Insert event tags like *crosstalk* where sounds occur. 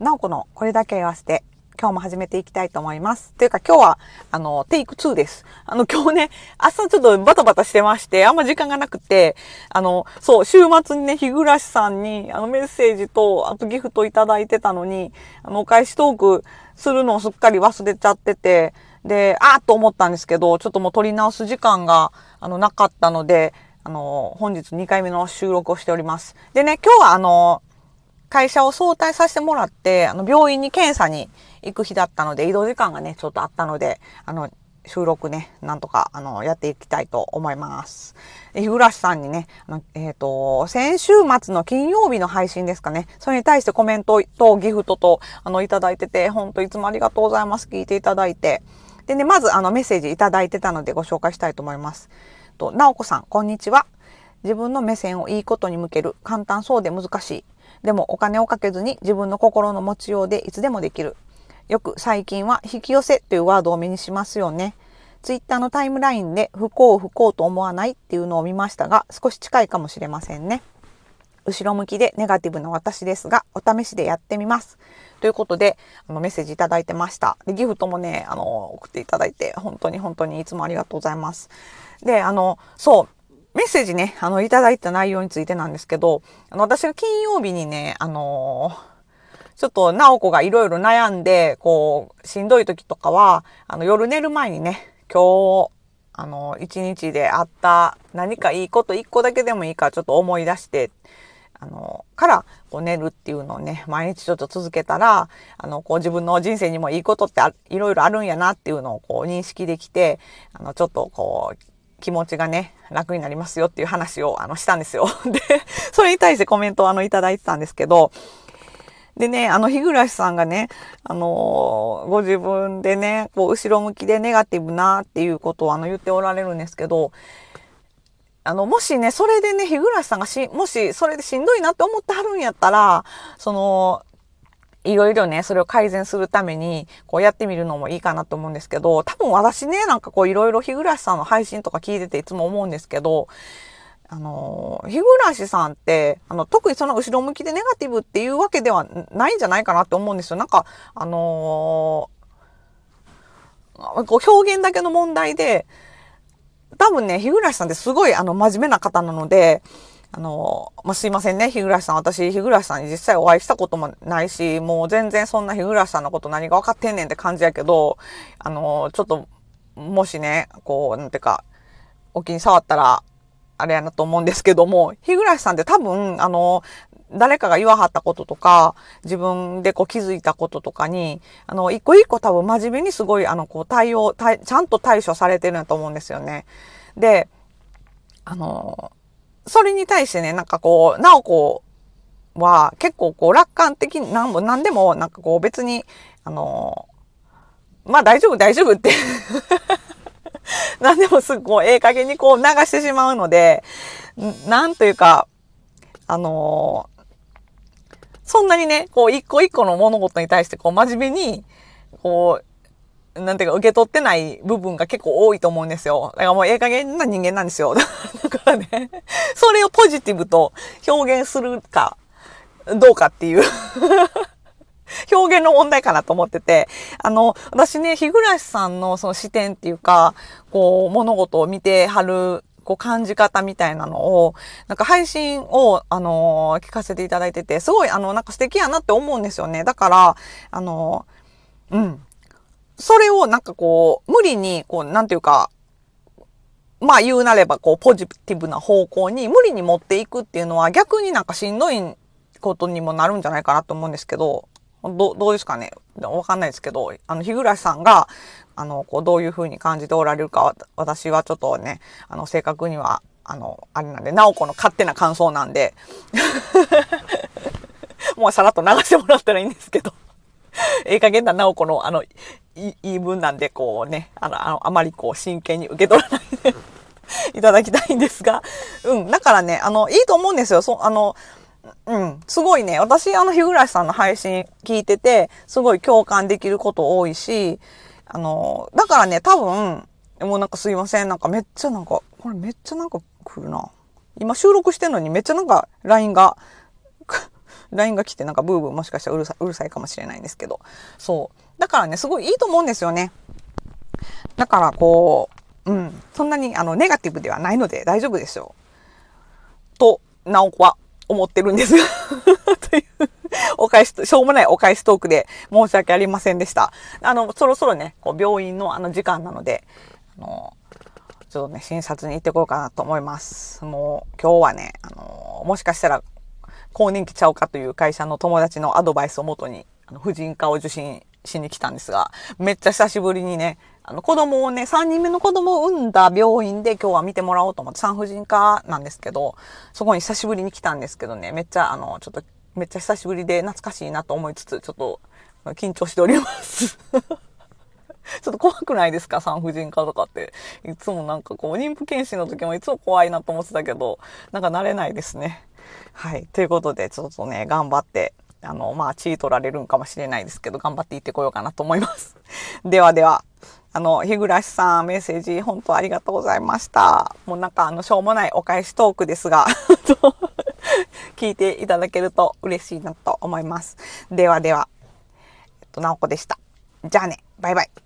なおこのこれだけ言わせて、今日も始めていきたいと思います。というか今日は、あの、テイク2です。あの、今日ね、朝ちょっとバタバタしてまして、あんま時間がなくて、あの、そう、週末にね、日暮さんに、あの、メッセージと、あとギフトいただいてたのに、あの、お返しトークするのをすっかり忘れちゃってて、で、あーと思ったんですけど、ちょっともう取り直す時間が、あの、なかったので、あの、本日2回目の収録をしております。でね、今日はあの、会社を早退させてもらって、あの、病院に検査に行く日だったので、移動時間がね、ちょっとあったので、あの、収録ね、なんとか、あの、やっていきたいと思います。日暮さんにね、あのえっ、ー、と、先週末の金曜日の配信ですかね。それに対してコメントとギフトと、あの、いただいてて、ほんといつもありがとうございます。聞いていただいて。でね、まず、あの、メッセージいただいてたのでご紹介したいと思います。と、なおこさん、こんにちは。自分の目線をいいことに向ける。簡単そうで難しい。でもお金をかけずに自分の心の持ちようでいつでもできる。よく最近は引き寄せというワードを目にしますよね。ツイッターのタイムラインで不幸不幸と思わないっていうのを見ましたが、少し近いかもしれませんね。後ろ向きでネガティブな私ですが、お試しでやってみます。ということで、あのメッセージいただいてました。で、ギフトもね、あの、送っていただいて、本当に本当にいつもありがとうございます。で、あの、そう、メッセージね、あの、いただいた内容についてなんですけど、あの、私が金曜日にね、あのー、ちょっと、なおこがいろいろ悩んで、こう、しんどい時とかは、あの、夜寝る前にね、今日、あの、一日であった何かいいこと一個だけでもいいかちょっと思い出して、あの、からこう寝るっていうのをね、毎日ちょっと続けたら、あの、こう自分の人生にもいいことっていろいろあるんやなっていうのをこう認識できて、あの、ちょっとこう、気持ちがね、楽になりますよっていう話を、あの、したんですよ。*laughs* で、それに対してコメントをあの、いただいてたんですけど、でね、あの、日暮さんがね、あのー、ご自分でね、こう、後ろ向きでネガティブなっていうことをあの、言っておられるんですけど、あの、もしね、それでね、日暮さんがし、もし、それでしんどいなって思ってはるんやったら、その、いろいろね、それを改善するために、こうやってみるのもいいかなと思うんですけど、多分私ね、なんかこういろいろ日暮さんの配信とか聞いてていつも思うんですけど、あの、日暮さんって、あの、特にその後ろ向きでネガティブっていうわけではないんじゃないかなって思うんですよ。なんか、あのー、こう表現だけの問題で、多分ね、日暮さんってすごいあの真面目な方なので、あの、まあ、すいませんね、日暮さん。私、日暮さんに実際お会いしたこともないし、もう全然そんな日暮さんのこと何が分かってんねんって感じやけど、あの、ちょっと、もしね、こう、なんていうか、お気に触ったら、あれやなと思うんですけども、日暮さんって多分、あの、誰かが言わはったこととか、自分でこう気づいたこととかに、あの、一個一個多分真面目にすごい、あの、こう対応、ちゃんと対処されてるんだと思うんですよね。で、あの、それに対してね、なんかこう、なおこは結構こう楽観的に、なんも、なんでもなんかこう別に、あのまあ大丈夫大丈夫って *laughs* 何でもすぐこう、ええ加減にこう流してしまうので、なんというか、あのそんなにね、こう、一個一個の物事に対して、こう、真面目に、こう、なんていうか、受け取ってない部分が結構多いと思うんですよ。だからもうええ加減な人間なんですよ。*laughs* だからね、それをポジティブと表現するか、どうかっていう *laughs* 表現の問題かなと思ってて、あの、私ね、日暮さんのその視点っていうか、こう、物事を見てはる、こう、感じ方みたいなのを、なんか配信を、あの聞かせていただいてて、すごい、あの、なんか素敵やなって思うんですよね。だから、あのうん。それをなんかこう、無理に、こう、なんていうか、まあ言うなれば、こう、ポジティブな方向に無理に持っていくっていうのは逆になんかしんどいことにもなるんじゃないかなと思うんですけど、どどうですかね？わかんないですけど、あの、日暮さんが、あの、こう、どういうふうに感じておられるか、私はちょっとね、あの、正確には、あの、あれなんで、なおこの勝手な感想なんで、*laughs* もうさらっと流してもらったらいいんですけど。*laughs* ええ加減な直子の、あの、言い分なんで、こうね、あの、あのあまりこう、真剣に受け取らないで *laughs* いただきたいんですが、うん、だからね、あの、いいと思うんですよ。そ、あの、うん、すごいね、私、あの、日暮さんの配信聞いてて、すごい共感できること多いし、あの、だからね、多分、もうなんかすいません、なんかめっちゃなんか、これめっちゃなんか来るな。今収録してんのにめっちゃなんか LINE が LINE が来てなんかブーブーもしかしたらうるさうるさいかもしれないんですけど。そう。だからね、すごいいいと思うんですよね。だからこう、うん。そんなにあのネガティブではないので大丈夫ですよ。と、なおこは思ってるんですが *laughs* という、お返し、しょうもないお返しトークで申し訳ありませんでした。あの、そろそろね、こう病院のあの時間なので、あの、ちょっとね、診察に行ってこようかなと思います。もう、今日はね、あの、もしかしたら、更年期ちゃうかという会社の友達のアドバイスをもとに、あの、婦人科を受診しに来たんですが、めっちゃ久しぶりにね、あの、子供をね、3人目の子供を産んだ病院で今日は見てもらおうと思って、産婦人科なんですけど、そこに久しぶりに来たんですけどね、めっちゃ、あの、ちょっと、めっちゃ久しぶりで懐かしいなと思いつつ、ちょっと、緊張しております。*laughs* ちょっと怖くないですか？産婦人科とかって。いつもなんかこう、妊婦検診の時もいつも怖いなと思ってたけど、なんか慣れないですね。はい。ということで、ちょっとね、頑張って、あの、まあ、血取られるんかもしれないですけど、頑張って行ってこようかなと思います。*laughs* ではでは、あの、日暮さん、メッセージ、本当ありがとうございました。もうなんか、あの、しょうもないお返しトークですが、*laughs* 聞いていただけると嬉しいなと思います。ではでは、えっと、なおこでした。じゃあね、バイバイ。